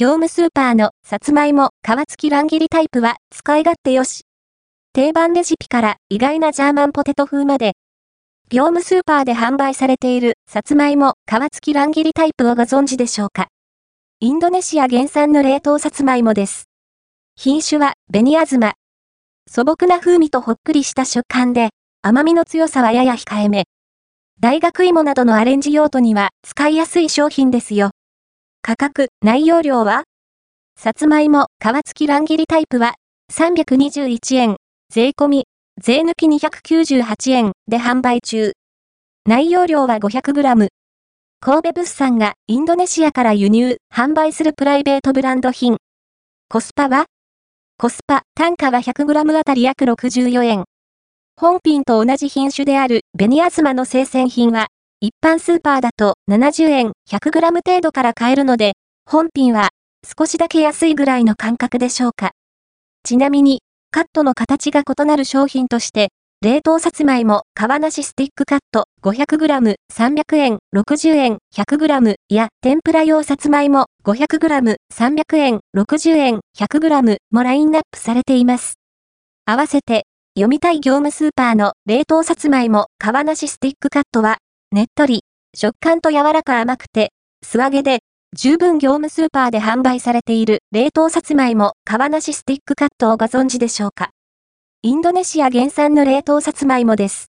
業務スーパーのさつまいも皮付き乱切りタイプは使い勝手よし。定番レシピから意外なジャーマンポテト風まで、業務スーパーで販売されているさつまいも皮付き乱切りタイプをご存知でしょうか？インドネシア原産の冷凍さつまいもです。品種は紅あずま。素朴な風味とほっくりした食感で、甘みの強さはやや控えめ。大学芋などのアレンジ用途には使いやすい商品ですよ。価格、内容量は？さつまいも、皮付き乱切りタイプは、321円、税込み、税抜き298円で販売中。内容量は 500g。神戸物産がインドネシアから輸入、販売するプライベートブランド品。コスパは？コスパ、単価は 100g あたり約64円。本品と同じ品種であるベニアズマの生鮮品は一般スーパーだと70円 100g 程度から買えるので、本品は少しだけ安いぐらいの感覚でしょうか。ちなみに、カットの形が異なる商品として、冷凍さつまいも皮なしスティックカット 500g 300円60円 100g や天ぷら用さつまいも 500g 300円60円 100g もラインナップされています。合わせて、読みたい業務スーパーの冷凍さつまいも皮なしスティックカットはねっとり、食感と柔らか甘くて、素揚げで、十分業務スーパーで販売されている冷凍さつまいも皮なしスティックカットをご存知でしょうか？インドネシア原産の冷凍さつまいもです。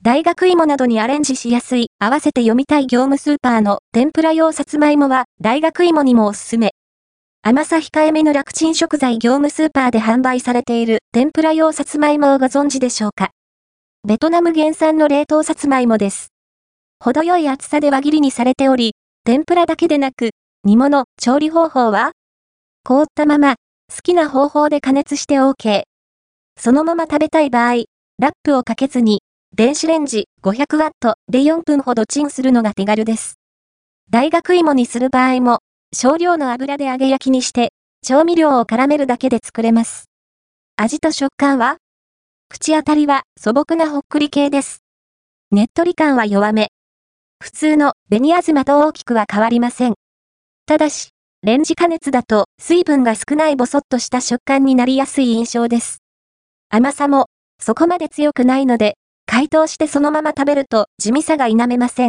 大学芋などにアレンジしやすい、合わせて読みたい業務スーパーの天ぷら用さつまいもは大学芋にもおすすめ。甘さ控えめの楽ちん食材業務スーパーで販売されている天ぷら用さつまいもをご存知でしょうか？ベトナム原産の冷凍さつまいもです。程よい厚さで輪切りにされており、天ぷらだけでなく、煮物、調理方法は凍ったまま、好きな方法で加熱して OK。そのまま食べたい場合、ラップをかけずに、電子レンジ 500W で4分ほどチンするのが手軽です。大学芋にする場合も、少量の油で揚げ焼きにして、調味料を絡めるだけで作れます。味と食感は口当たりは素朴なほっくり系です。ねっとり感は弱め。普通のベニアズマと大きくは変わりません。ただし、レンジ加熱だと水分が少ないボソッとした食感になりやすい印象です。甘さもそこまで強くないので、解凍してそのまま食べると地味さが否めません。